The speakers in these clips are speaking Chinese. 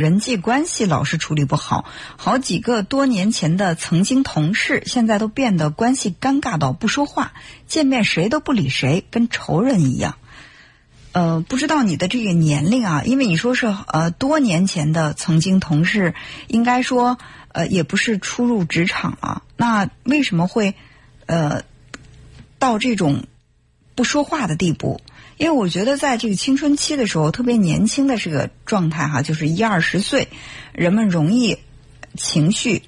人际关系老是处理不好，好几个多年前的曾经同事，现在都变得关系尴尬到不说话，见面谁都不理谁，跟仇人一样。呃，不知道你的这个年龄啊，因为你说是呃多年前的曾经同事，应该说呃也不是初入职场啊，那为什么会呃到这种不说话的地步？因为我觉得在这个青春期的时候，特别年轻的这个状态哈，就是一二十岁，人们容易情绪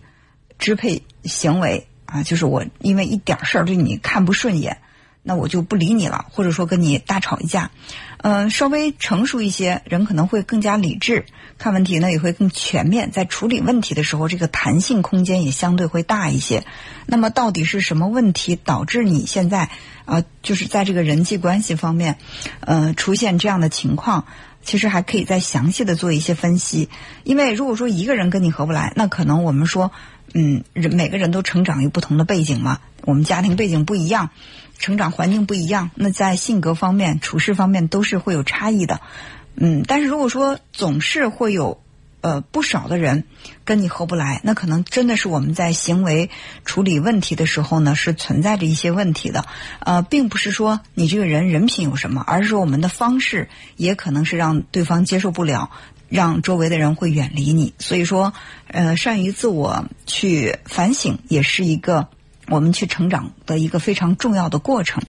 支配行为啊，就是我因为一点事儿对你看不顺眼。那我就不理你了，或者说跟你大吵一架。嗯，稍微成熟一些人可能会更加理智，看问题呢也会更全面，在处理问题的时候，这个弹性空间也相对会大一些。那么，到底是什么问题导致你现在啊，就是在这个人际关系方面，呃，出现这样的情况？其实还可以再详细的做一些分析。因为如果说一个人跟你合不来，那可能我们说，嗯，人每个人都成长于不同的背景嘛，我们家庭背景不一样。成长环境不一样，那在性格方面、处事方面都是会有差异的，嗯。但是如果说总是会有呃不少的人跟你合不来，那可能真的是我们在行为处理问题的时候呢，是存在着一些问题的。呃，并不是说你这个人人品有什么，而是说我们的方式也可能是让对方接受不了，让周围的人会远离你。所以说，呃，善于自我去反省也是一个。我们去成长的一个非常重要的过程。